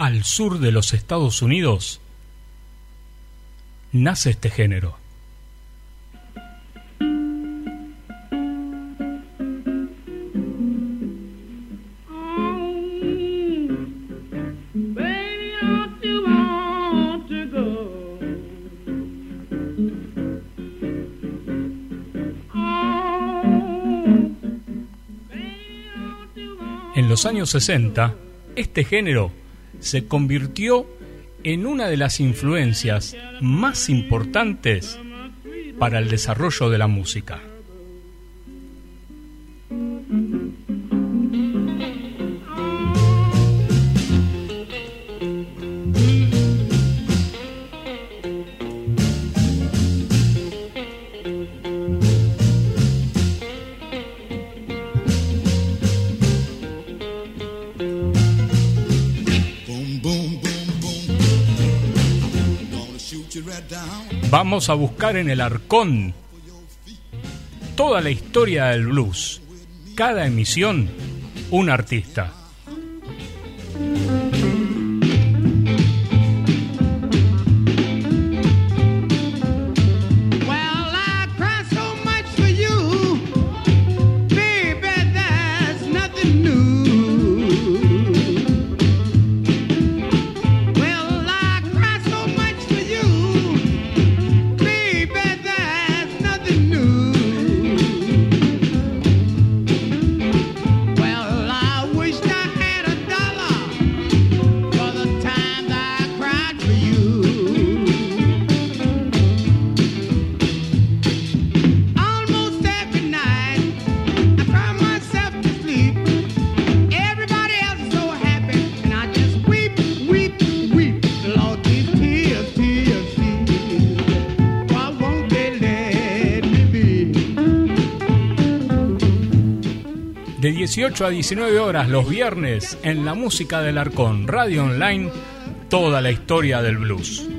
al sur de los Estados Unidos, nace este género. En los años 60, este género se convirtió en una de las influencias más importantes para el desarrollo de la música. Vamos a buscar en el arcón toda la historia del blues. Cada emisión, un artista. 18 a 19 horas los viernes en la música del Arcón, Radio Online, toda la historia del blues.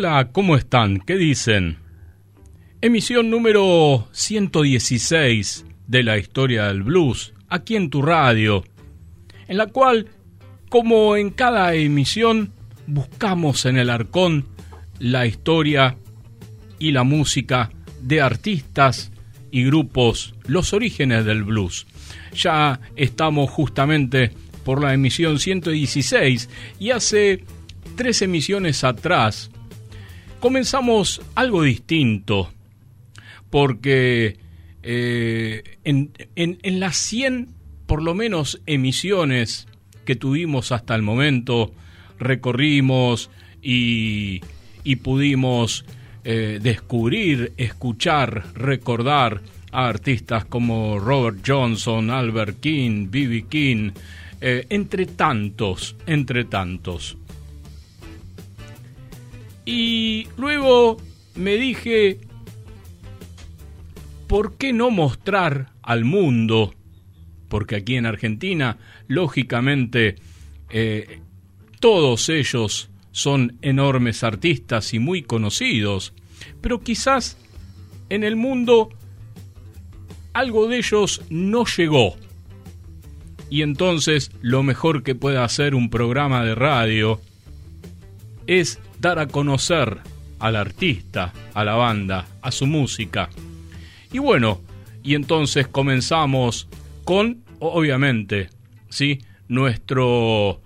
Hola, ¿cómo están? ¿Qué dicen? Emisión número 116 de la historia del blues, aquí en tu radio, en la cual, como en cada emisión, buscamos en el arcón la historia y la música de artistas y grupos, los orígenes del blues. Ya estamos justamente por la emisión 116 y hace tres emisiones atrás comenzamos algo distinto, porque eh, en, en, las 100, por lo menos, emisiones que tuvimos hasta el momento, recorrimos y, y pudimos eh, descubrir, escuchar, recordar a artistas como Robert Johnson, Albert King, B.B. King, eh, entre tantos, entre tantos. Y luego me dije, ¿por qué no mostrar al mundo? Porque aquí en Argentina, lógicamente, eh, todos ellos son enormes artistas y muy conocidos, pero quizás en el mundo algo de ellos no llegó. Y entonces lo mejor que puede hacer un programa de radio es dar a conocer al artista, a la banda, a su música. Y bueno, y entonces comenzamos con, obviamente, ¿sí? nuestro,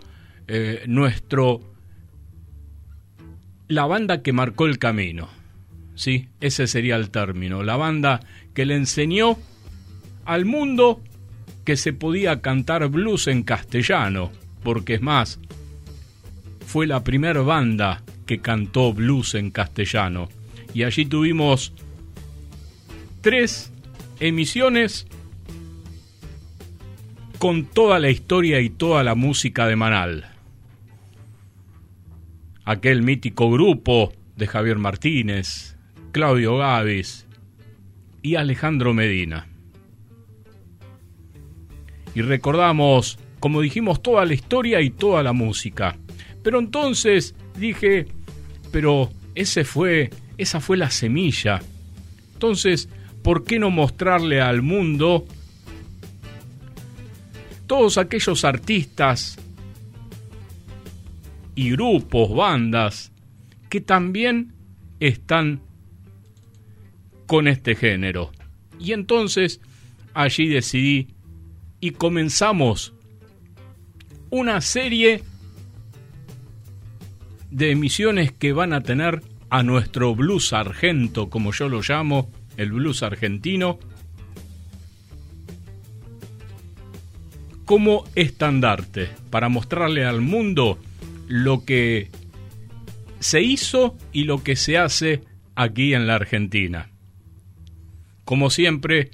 eh, nuestro, la banda que marcó el camino, ¿sí? ese sería el término, la banda que le enseñó al mundo que se podía cantar blues en castellano, porque es más, fue la primera banda que cantó blues en castellano. Y allí tuvimos tres emisiones con toda la historia y toda la música de Manal. Aquel mítico grupo de Javier Martínez, Claudio Gavis y Alejandro Medina. Y recordamos, como dijimos, toda la historia y toda la música. Pero entonces dije, pero ese fue, esa fue la semilla. Entonces, ¿por qué no mostrarle al mundo todos aquellos artistas y grupos, bandas, que también están con este género? Y entonces allí decidí y comenzamos una serie de emisiones que van a tener a nuestro blues argento, como yo lo llamo, el blues argentino, como estandarte, para mostrarle al mundo lo que se hizo y lo que se hace aquí en la Argentina. Como siempre,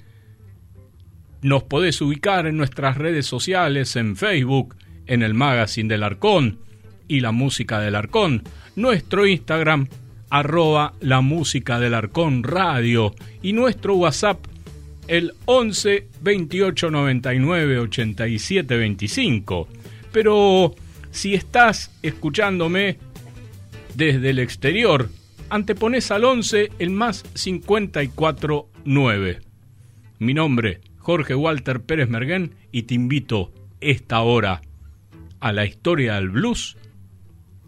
nos podés ubicar en nuestras redes sociales, en Facebook, en el Magazine del Arcón, y la música del Arcón. Nuestro Instagram, arroba la música del Arcón Radio. Y nuestro WhatsApp, el 11 28 99 87 25. Pero si estás escuchándome desde el exterior, antepones al 11 el más 54 9. Mi nombre, Jorge Walter Pérez Merguén, y te invito esta hora a la historia del blues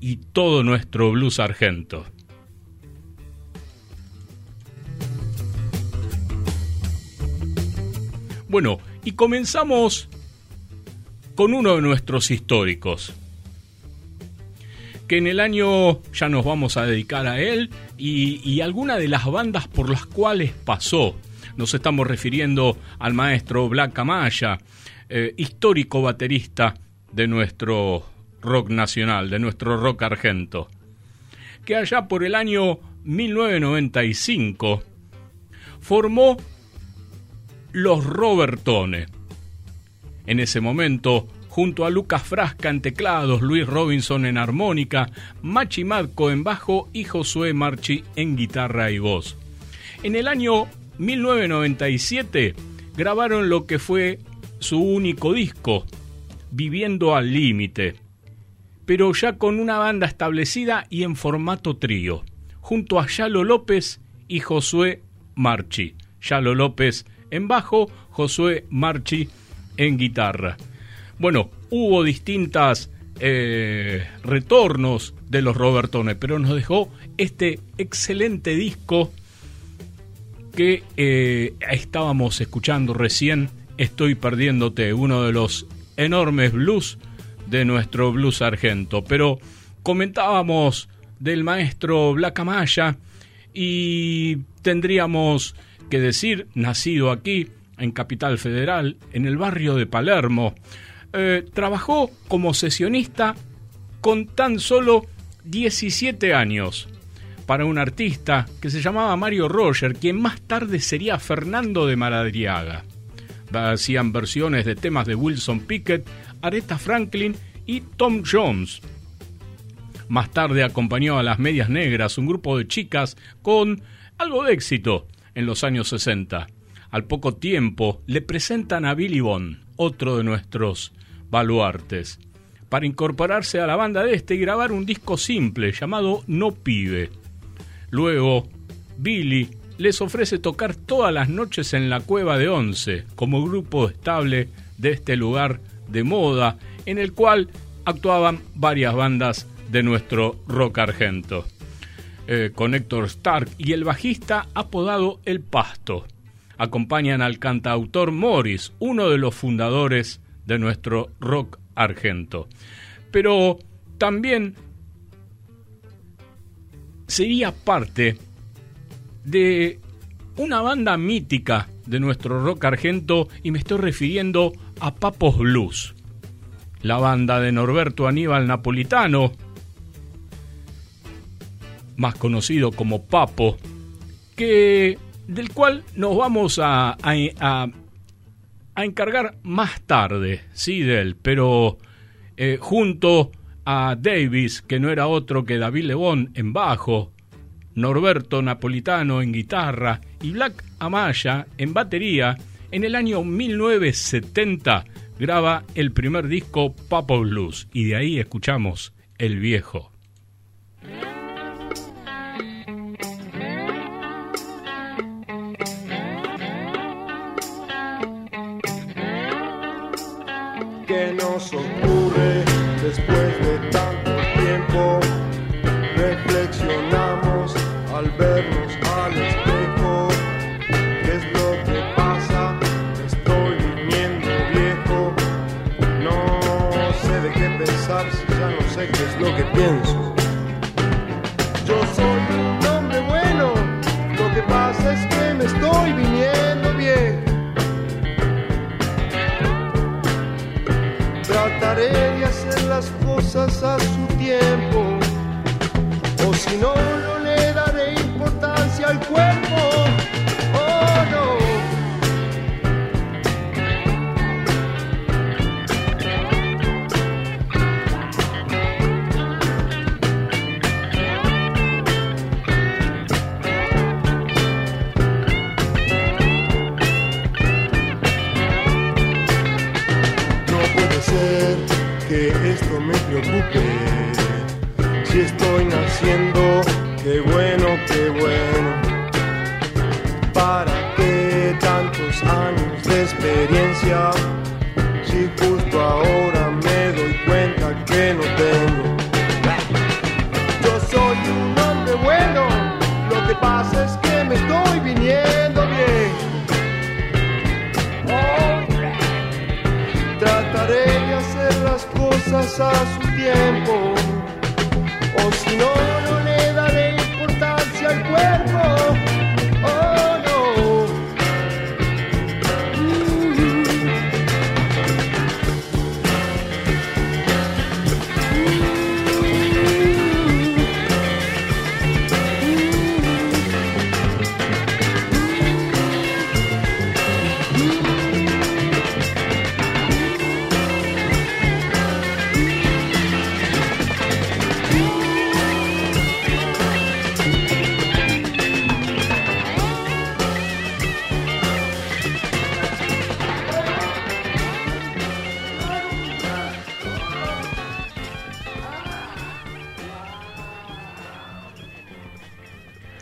y todo nuestro blues argento. Bueno, y comenzamos con uno de nuestros históricos, que en el año ya nos vamos a dedicar a él y, y alguna de las bandas por las cuales pasó. Nos estamos refiriendo al maestro Black Amaya, eh, histórico baterista de nuestro rock nacional, de nuestro rock argento, que allá por el año 1995 formó los Robertones. En ese momento, junto a Lucas Frasca en teclados, Luis Robinson en armónica, Machi Madco en bajo y Josué Marchi en guitarra y voz. En el año 1997 grabaron lo que fue su único disco, Viviendo al Límite, pero ya con una banda establecida y en formato trío. junto a Yalo López y Josué Marchi. Yalo López en bajo, Josué Marchi en guitarra. Bueno, hubo distintas eh, retornos de los Robertones, pero nos dejó este excelente disco que eh, estábamos escuchando recién, Estoy perdiéndote, uno de los enormes blues de nuestro blues argento. Pero comentábamos del maestro Blacamaya y tendríamos que decir, nacido aquí, en Capital Federal, en el barrio de Palermo, eh, trabajó como sesionista con tan solo 17 años para un artista que se llamaba Mario Roger, quien más tarde sería Fernando de Maradriaga. Hacían versiones de temas de Wilson Pickett, Aretha Franklin y Tom Jones. Más tarde acompañó a las Medias Negras, un grupo de chicas con algo de éxito en los años 60. Al poco tiempo le presentan a Billy Bond, otro de nuestros baluartes, para incorporarse a la banda de este y grabar un disco simple llamado No Pibe. Luego, Billy les ofrece tocar todas las noches en la Cueva de Once, como grupo estable de este lugar de moda, en el cual actuaban varias bandas de nuestro rock argento. Eh, con Héctor Stark y el bajista apodado El Pasto. Acompañan al cantautor Morris, uno de los fundadores de nuestro rock argento. Pero también sería parte de una banda mítica de nuestro rock argento y me estoy refiriendo a Papos Blues, la banda de Norberto Aníbal Napolitano, más conocido como Papo, que del cual nos vamos a, a, encargar más tarde, sí, de pero eh, junto a Davis, que no era otro que David Lebón en bajo, Norberto Napolitano en guitarra y Black Amaya en batería, en el año 1970 graba el primer disco Papo Blues y de ahí escuchamos El Viejo. ¿Qué nos ocurre Yo soy un hombre bueno. Lo que pasa es que me estoy viniendo viejo. Trataré de hacer las cosas a su tiempo. O si no, no le daré importancia al cuerpo. Qué bueno. ¿Para qué tantos años de experiencia? Si justo ahora me doy cuenta que no tengo. Yo soy un hombre bueno, lo que pasa es que me estoy viniendo bien. Trataré de hacer las cosas a su tiempo.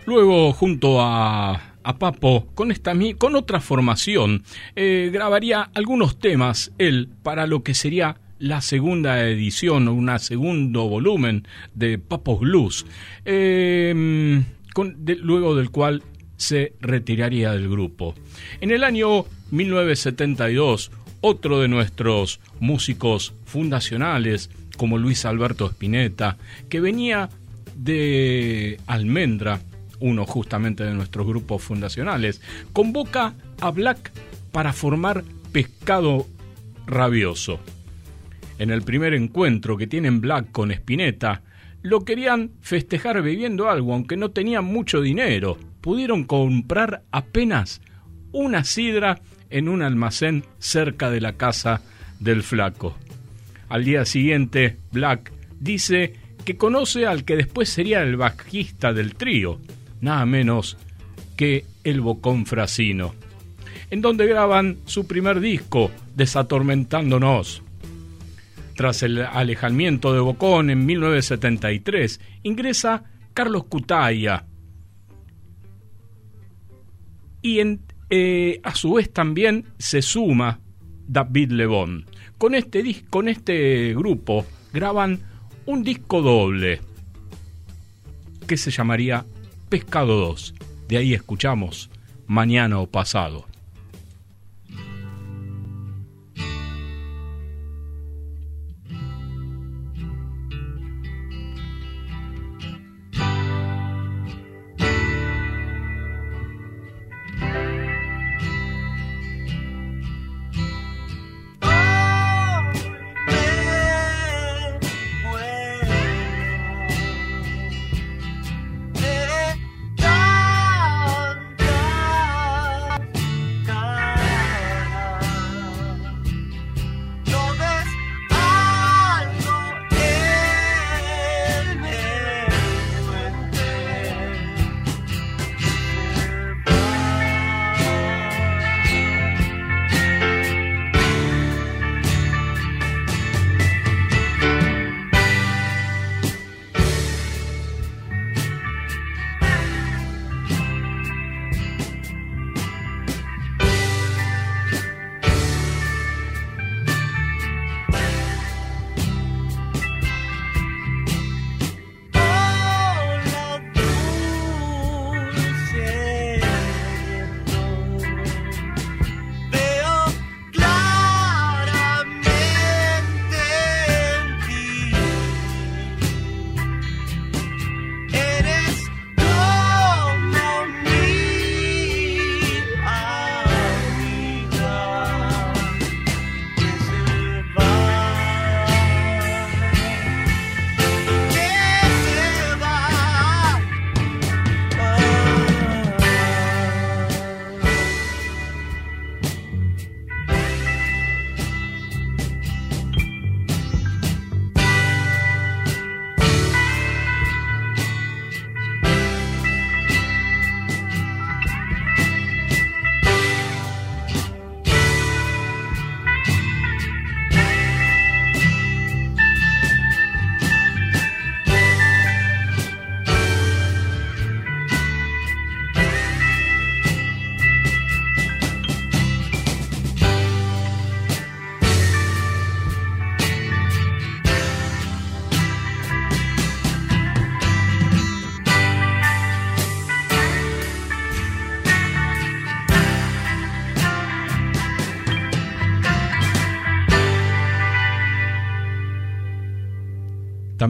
Luego, junto a, Papo, con, esta, con otra formación, eh, grabaría algunos temas él para lo que sería la segunda edición o un segundo volumen de Papos Blues, em, luego del cual se retiraría del grupo. En el año 1972, otro de nuestros músicos fundacionales, como Luis Alberto Spinetta, que venía de Almendra, uno justamente de nuestros grupos fundacionales, convoca a Black para formar Pescado Rabioso. En el primer encuentro que tienen Black con Spinetta, lo querían festejar bebiendo algo, aunque no tenían mucho dinero. Pudieron comprar apenas una sidra en un almacén cerca de la casa del flaco. Al día siguiente, Black dice que conoce al que después sería el bajista del trío, nada menos que el Bocón Frasino, en donde graban su primer disco, Desatormentándonos. Tras el alejamiento de Bocón en 1973, ingresa Carlos Cutaya y eh, a su vez también se suma David Lebón. Con este, con este grupo graban un disco doble que se llamaría Pescado 2. De ahí escuchamos Mañana o Pasado.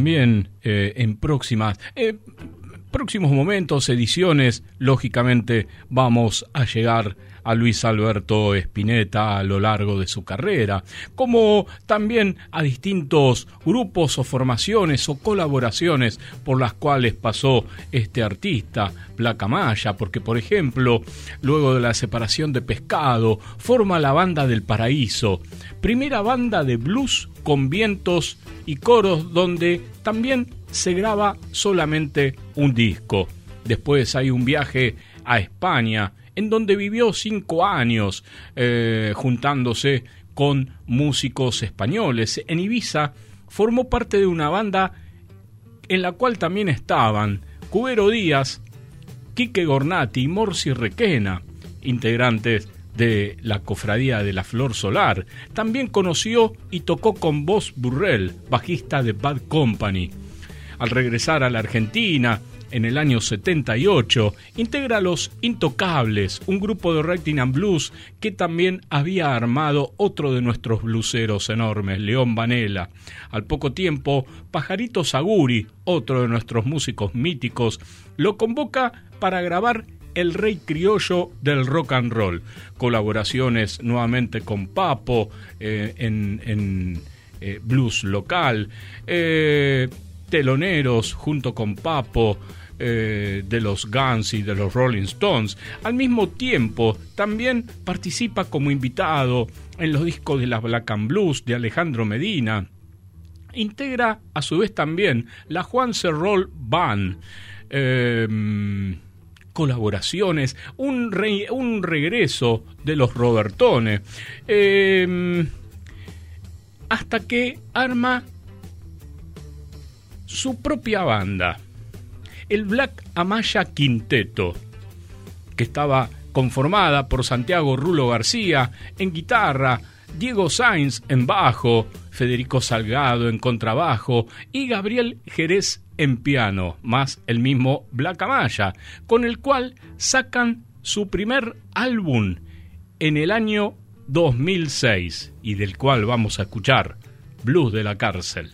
También eh, en próximas, eh, próximos momentos, ediciones, lógicamente vamos a llegar a Luis Alberto Spinetta a lo largo de su carrera, como también a distintos grupos o formaciones o colaboraciones por las cuales pasó este artista, Placa Maya, porque por ejemplo, luego de la separación de Pescado, forma la banda del Paraíso, primera banda de blues con vientos y coros donde también se graba solamente un disco. Después hay un viaje a España en donde vivió cinco años eh, juntándose con músicos españoles. En Ibiza formó parte de una banda en la cual también estaban Cubero Díaz, Quique Gornati y Morsi Requena, integrantes de la Cofradía de la Flor Solar. También conoció y tocó con Boss Burrell, bajista de Bad Company. Al regresar a la Argentina, en el año 78, integra Los Intocables, un grupo de writing and blues que también había armado otro de nuestros bluseros enormes, León Vanela. Al poco tiempo, Pajarito Saguri, otro de nuestros músicos míticos, lo convoca para grabar el rey criollo del rock and roll. Colaboraciones nuevamente con Papo eh, en, eh, blues local. Eh, teloneros junto con Papo. de los Guns y de los Rolling Stones. Al mismo tiempo, también participa como invitado en los discos de la Black and Blues de Alejandro Medina. Integra a su vez también la Juan Roll Band colaboraciones, un, un regreso de los Robertones, em, hasta que arma su propia banda, el Black Amaya Quinteto, que estaba conformada por Santiago Rulo García en guitarra, Diego Sainz en bajo, Federico Salgado en contrabajo y Gabriel Jerez en piano, más el mismo Black Amaya, con el cual sacan su primer álbum en el año 2006 y del cual vamos a escuchar Blues de la cárcel.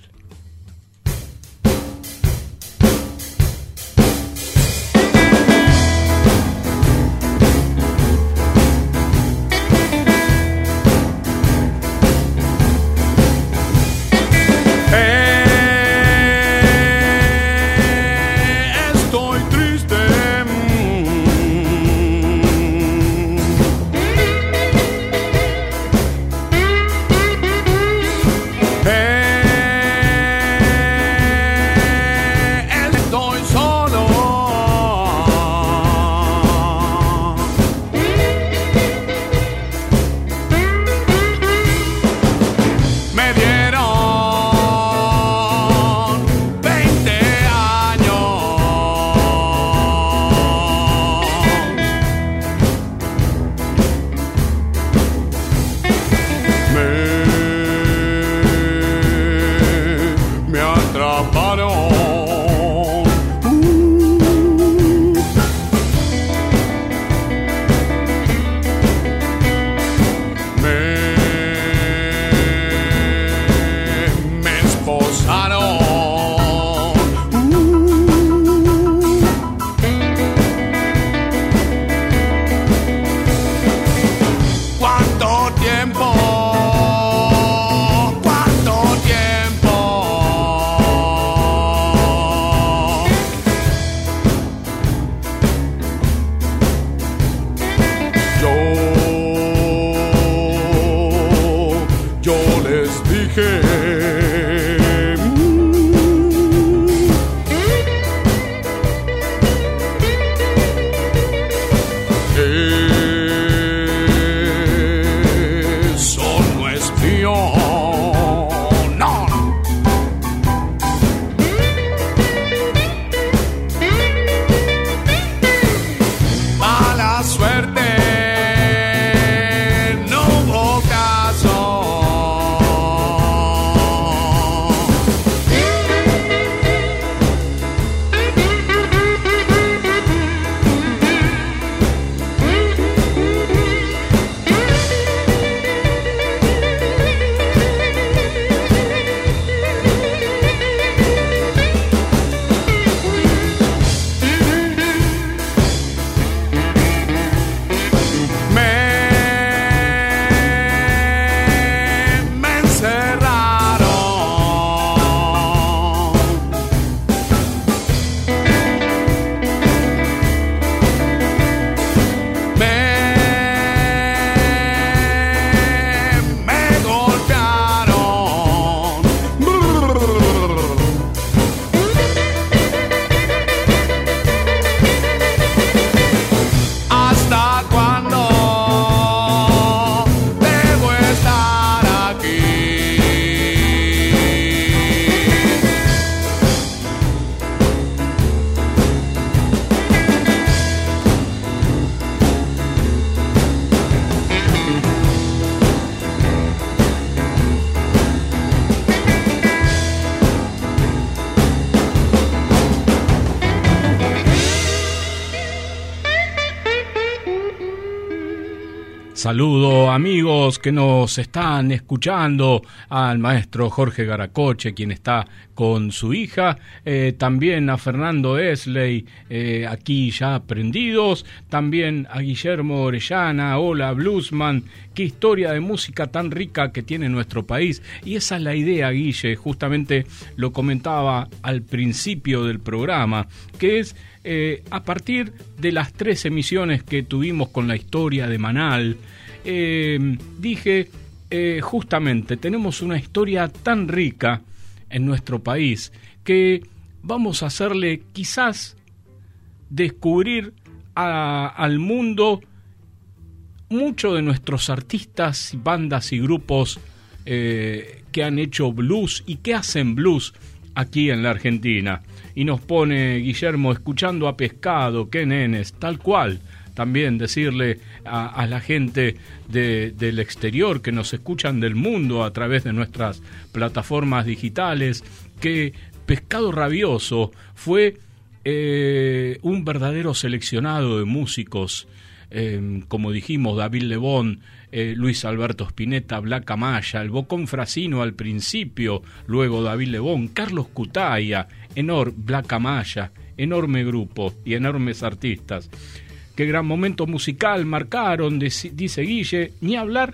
Saludo amigos que nos están escuchando, al maestro Jorge Garacoche, quien está con su hija, eh, también a Fernando Esley, eh, aquí ya aprendidos, también a Guillermo Orellana, hola Bluesman, qué historia de música tan rica que tiene nuestro país. Y esa es la idea, Guille, justamente lo comentaba al principio del programa, que es eh, a partir de las tres emisiones que tuvimos con la historia de Manal, eh, dije, eh, justamente, tenemos una historia tan rica en nuestro país que vamos a hacerle quizás descubrir al mundo muchos de nuestros artistas, bandas y grupos que han hecho blues y que hacen blues aquí en la Argentina y nos pone Guillermo escuchando a pescado, qué nenes, tal cual. También decirle a, la gente del exterior que nos escuchan del mundo a través de nuestras plataformas digitales que Pescado Rabioso fue eh, un verdadero seleccionado de músicos, eh, como dijimos, David Lebón, eh, Luis Alberto Spinetta, Black Amaya, el Bocón Frasino al principio, luego David Lebón, Carlos Cutaya, enorme, Black Amaya, enorme grupo y enormes artistas. Qué gran momento musical marcaron, dice Guille, ni hablar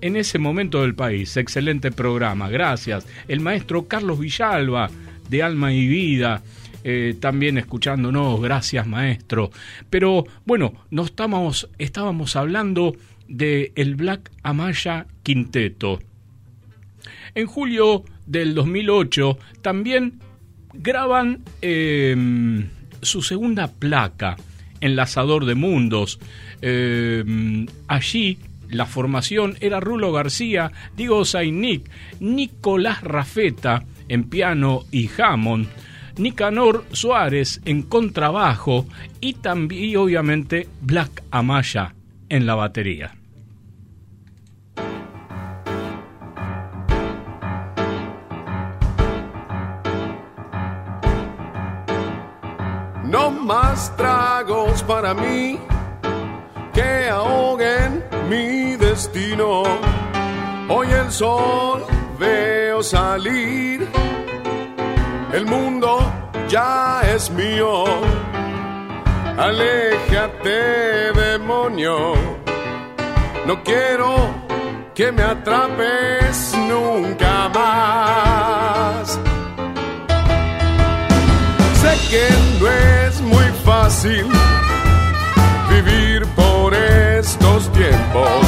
en ese momento del país. Excelente programa, gracias. El maestro Carlos Villalba, de Alma y Vida, eh, también escuchándonos, gracias maestro. Pero bueno, no estamos, estábamos hablando de el Black Amaya Quinteto. En julio del 2008 también graban em, su segunda placa, Enlazador de Mundos. Em, allí la formación era Rulo García, Diego Zainic, Nicolás Rafeta en piano y Hammond, Nicanor Suárez en contrabajo y también obviamente Black Amaya en la batería. No más tragos para mí que ahoguen mi destino. Hoy el sol veo salir, el mundo ya es mío. Aléjate, demonio. No quiero que me atrapes nunca más. Sé que no muy fácil vivir por estos tiempos,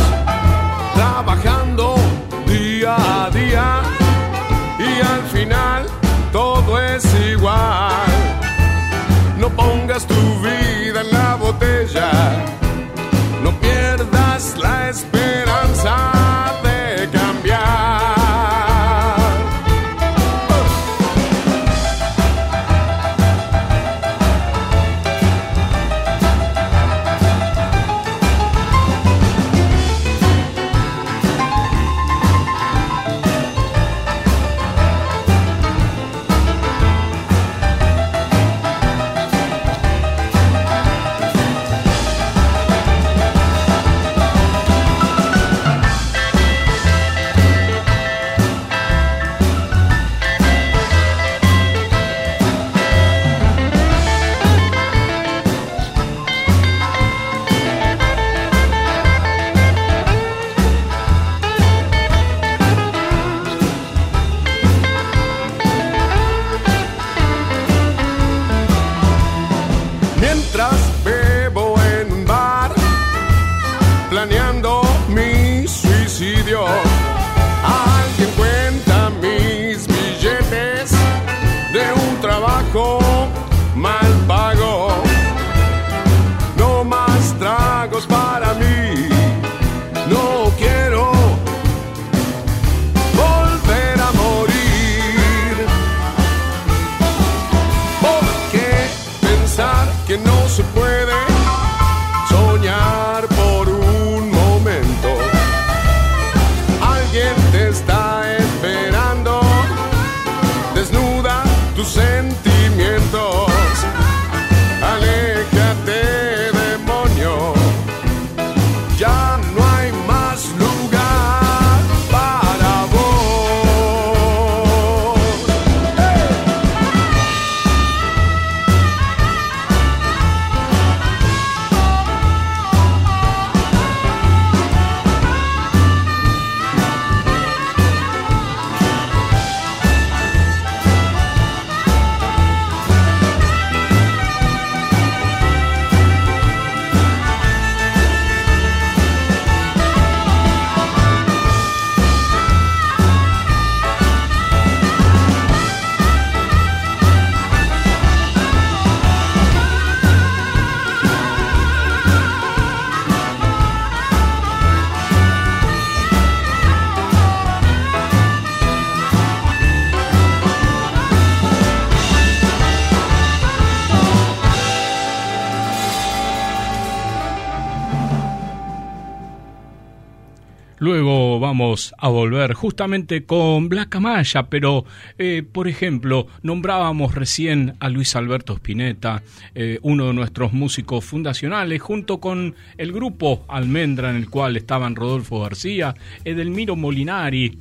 a volver justamente con Black Amaya, pero eh, por ejemplo, nombrábamos recién a Luis Alberto Spinetta, eh, uno de nuestros músicos fundacionales, junto con el grupo Almendra, en el cual estaban Rodolfo García, Edelmiro Molinari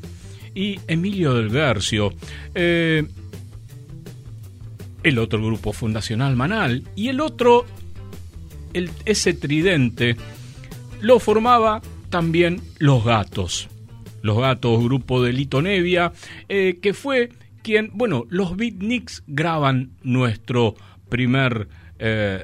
y Emilio del Garcio. Eh, el otro grupo fundacional Manal y el otro, el, ese tridente, lo formaba también Los Gatos. Los Gatos, grupo de Lito Nevia, eh, que fue quien, bueno, los beatniks graban nuestro primer eh,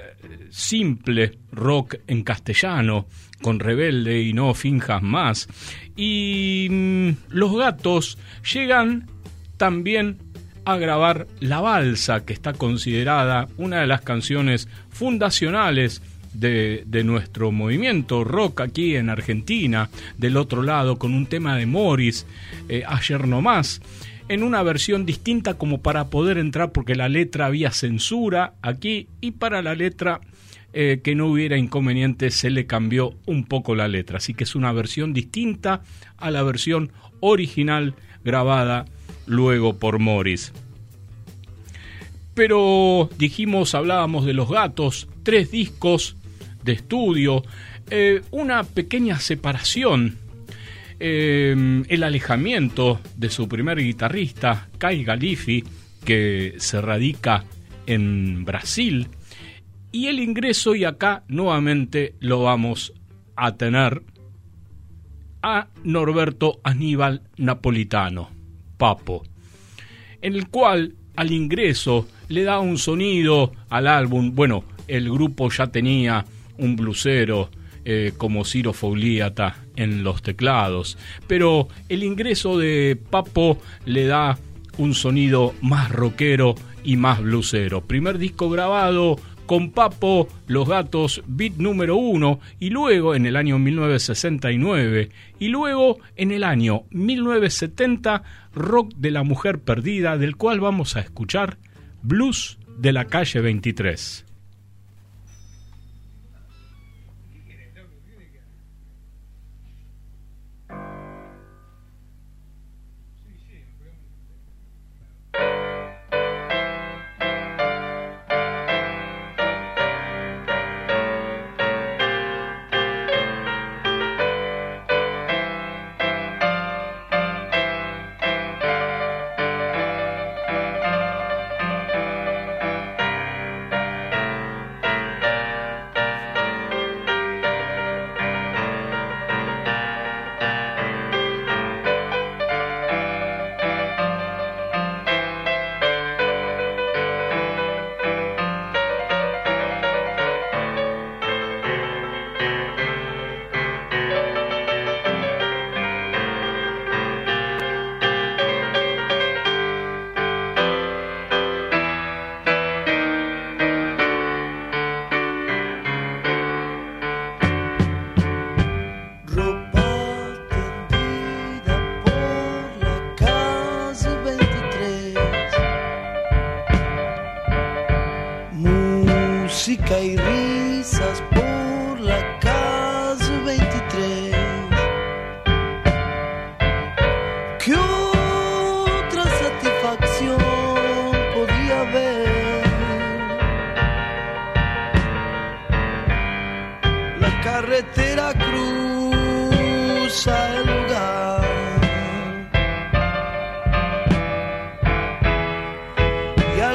simple rock en castellano, con Rebelde y No Finjas Más. Y mm, los gatos llegan también a grabar La Balsa, que está considerada una de las canciones fundacionales de, nuestro movimiento rock aquí en Argentina, del otro lado, con un tema de Morris, eh, ayer no más, en una versión distinta como para poder entrar, porque la letra había censura aquí, y para la letra eh, que no hubiera inconveniente se le cambió un poco la letra. Así que es una versión distinta a la versión original grabada luego por Morris. Pero dijimos, hablábamos de los gatos, tres discos estudio, eh, una pequeña separación, eh, el alejamiento de su primer guitarrista, Kai Galifi, que se radica en Brasil, y el ingreso, y acá nuevamente lo vamos a tener, a Norberto Aníbal Napolitano, Papo, en el cual al ingreso le da un sonido al álbum, bueno, el grupo ya tenía un blusero eh, como Ciro Fogliata en los teclados, pero el ingreso de Papo le da un sonido más rockero y más blusero. Primer disco grabado con Papo, Los Gatos, beat número uno, y luego en el año 1969, y luego en el año 1970, Rock de la Mujer Perdida, del cual vamos a escuchar Blues de la calle 23.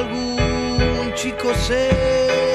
algún chico se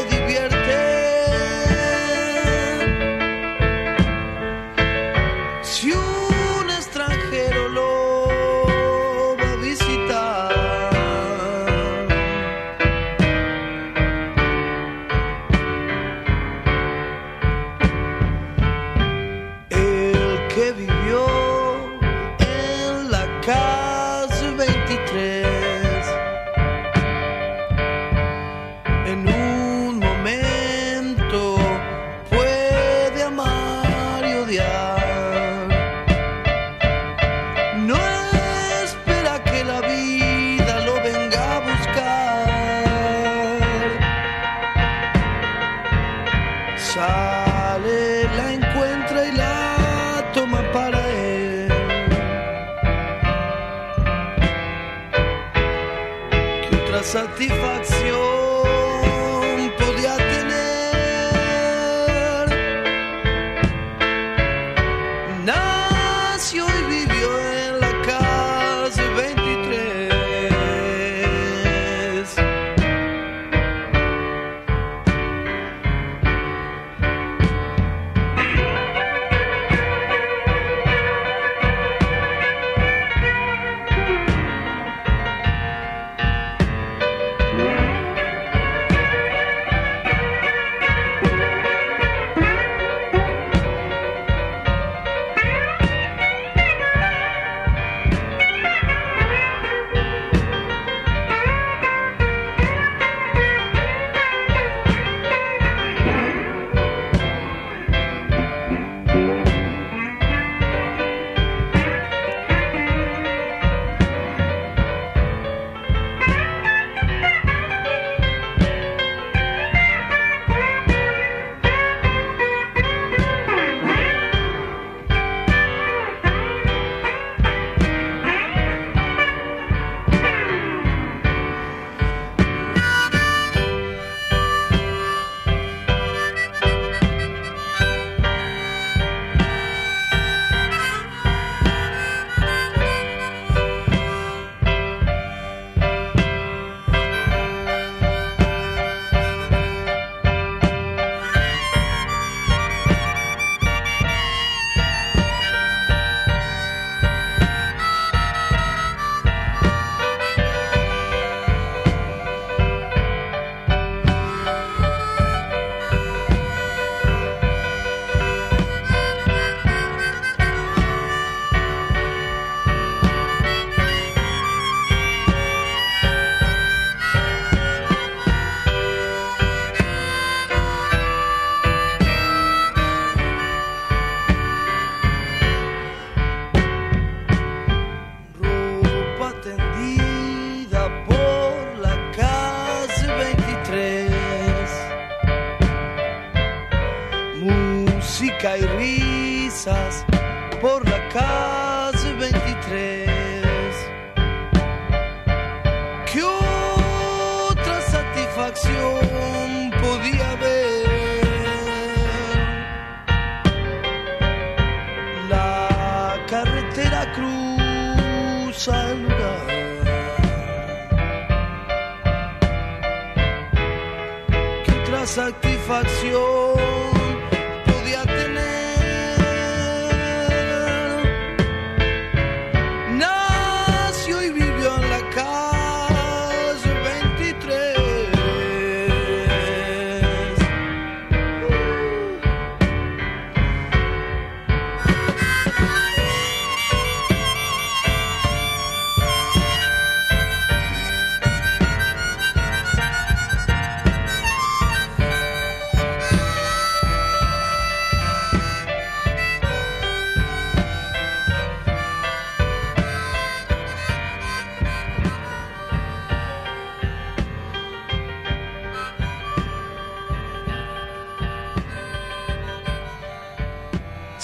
satisfacción.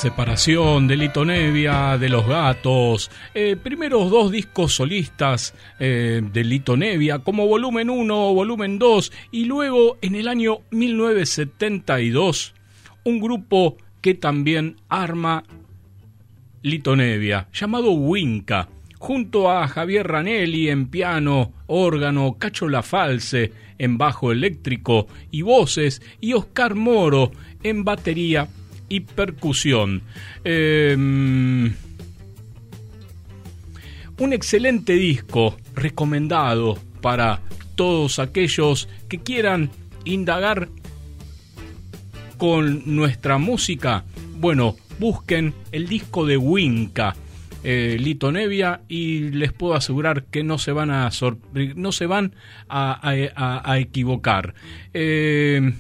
Separación de Lito Nevia, de Los Gatos, eh, primeros dos discos solistas eh, de Lito Nevia, como volumen 1, volumen 2, y luego en el año 1972, un grupo que también arma Lito Nevia, llamado Winca, junto a Javier Ranelli en piano, órgano, Cacho Lafalce en bajo eléctrico y voces, y Oscar Moro en batería y percusión. Em, un excelente disco recomendado para todos aquellos que quieran indagar con nuestra música. Bueno, busquen el disco de Winca. Eh, Lito Nevia y les puedo asegurar que no se van a no se van a, equivocar. Em,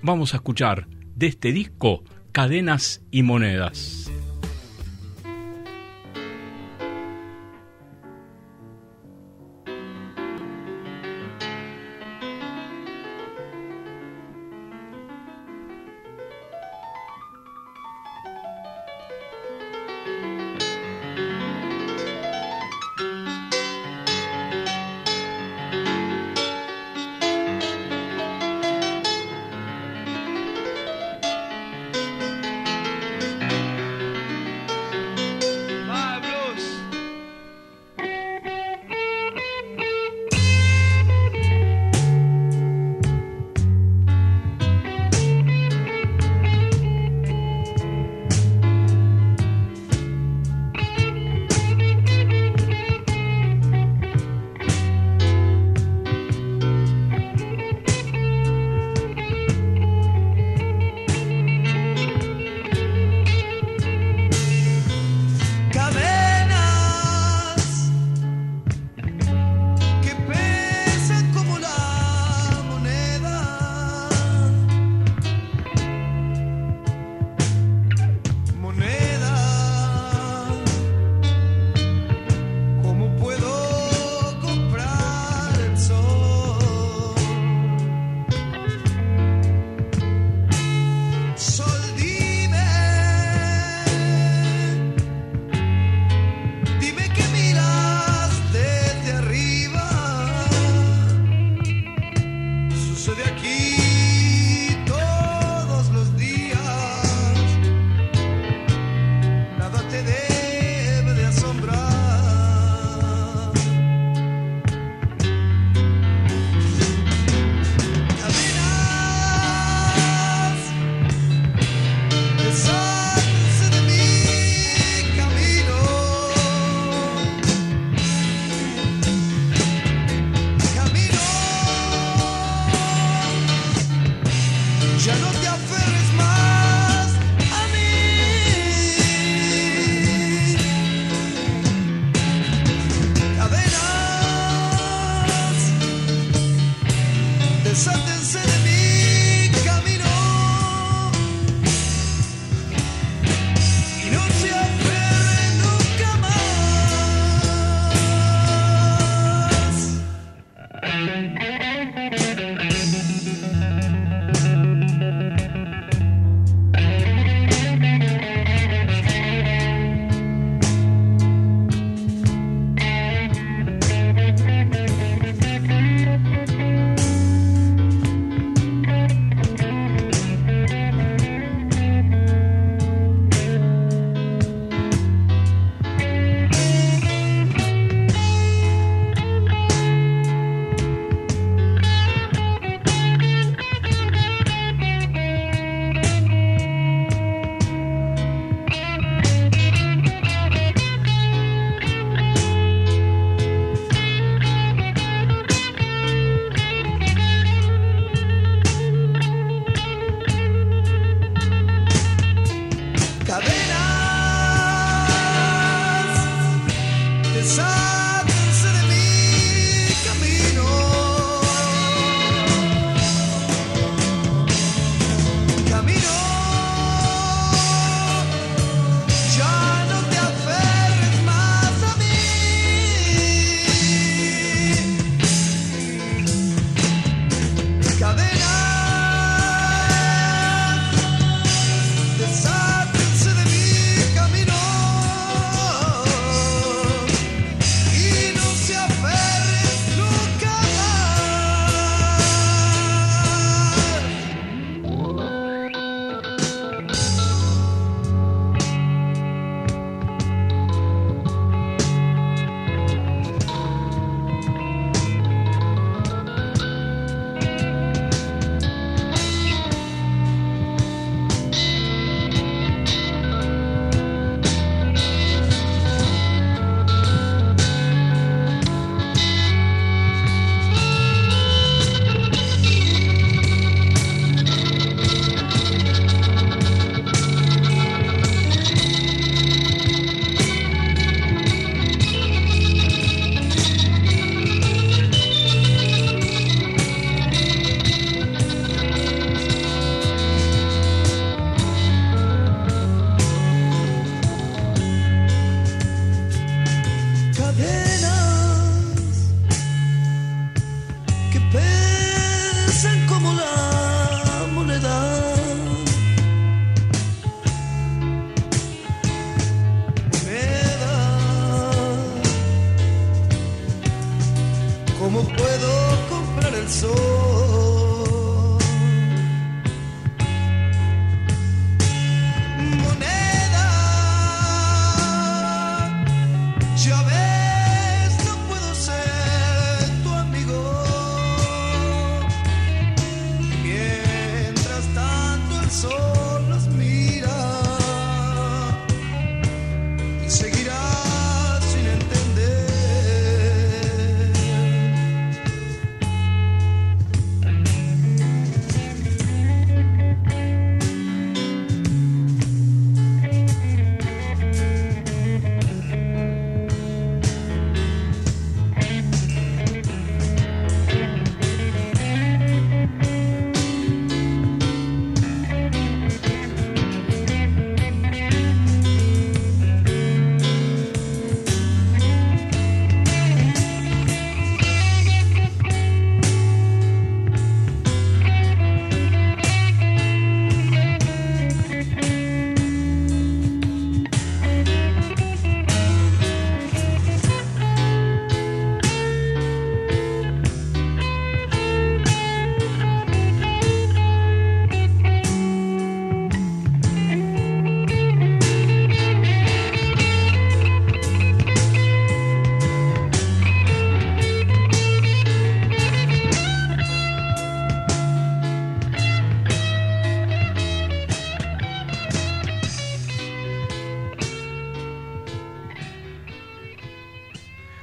vamos a escuchar de este disco cadenas y monedas.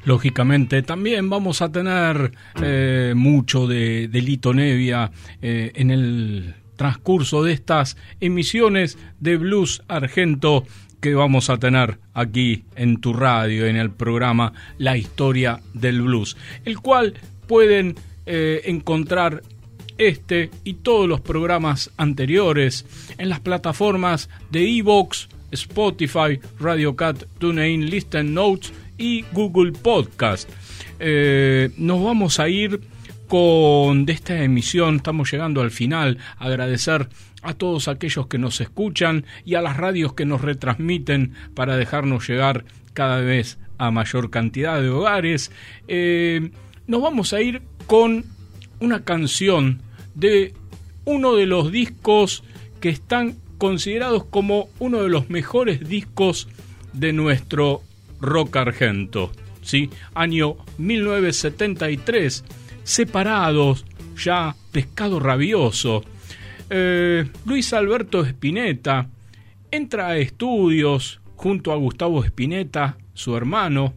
Lógicamente. También vamos a tener eh, mucho de, Lito Nevia eh, en el transcurso de estas emisiones de Blues Argento que vamos a tener aquí en tu radio, en el programa La Historia del Blues, el cual pueden eh, encontrar este y todos los programas anteriores en las plataformas de Evox, Spotify, Radio Cat, TuneIn, Listen Notes y Google Podcast. Eh, nos vamos a ir con de esta emisión, estamos llegando al final, agradecer a todos aquellos que nos escuchan y a las radios que nos retransmiten para dejarnos llegar cada vez a mayor cantidad de hogares. Eh, nos vamos a ir con una canción de uno de los discos que están considerados como uno de los mejores discos de nuestro rock argento. ¿sí? Año 1973, separados, ya pescado rabioso. Eh, Luis Alberto Spinetta entra a estudios junto a Gustavo Spinetta, su hermano,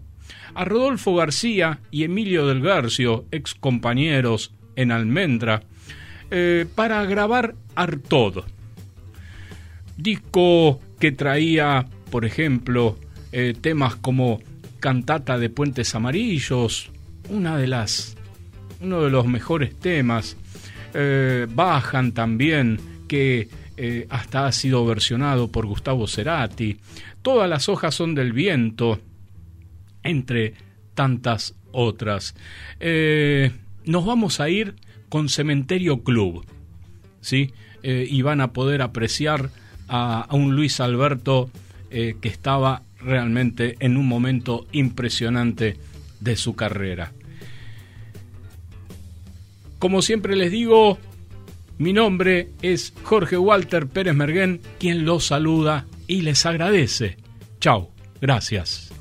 a Rodolfo García y Emilio del Garcio, ex compañeros en Almendra, eh, para grabar Artod. Disco que traía, por ejemplo, eh, temas como Cantata de Puentes Amarillos, una de las, uno de los mejores temas. Eh, Bajan también, que eh, hasta ha sido versionado por Gustavo Cerati. Todas las hojas son del viento, entre tantas otras. nos vamos a ir con Cementerio Club, ¿sí? y van a poder apreciar a, a un Luis Alberto que estaba realmente en un momento impresionante de su carrera. Como siempre les digo, mi nombre es Jorge Walter Pérez Merguén, quien los saluda y les agradece. Chao, gracias.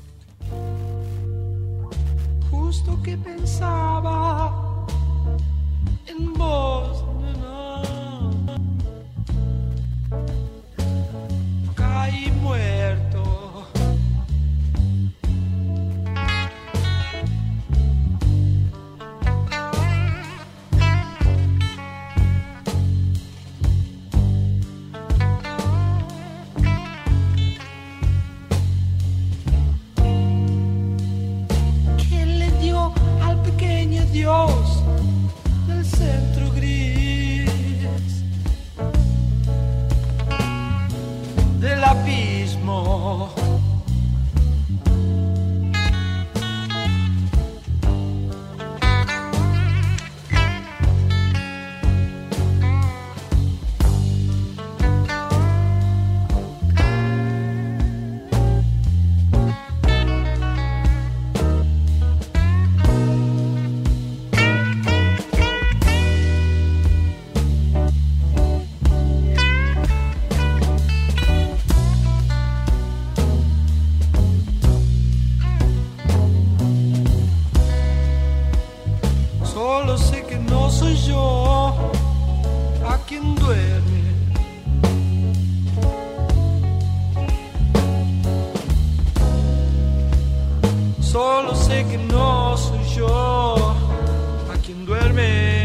Solo sé que no soy yo a quien duerme. Solo sé que no soy yo a quien duerme.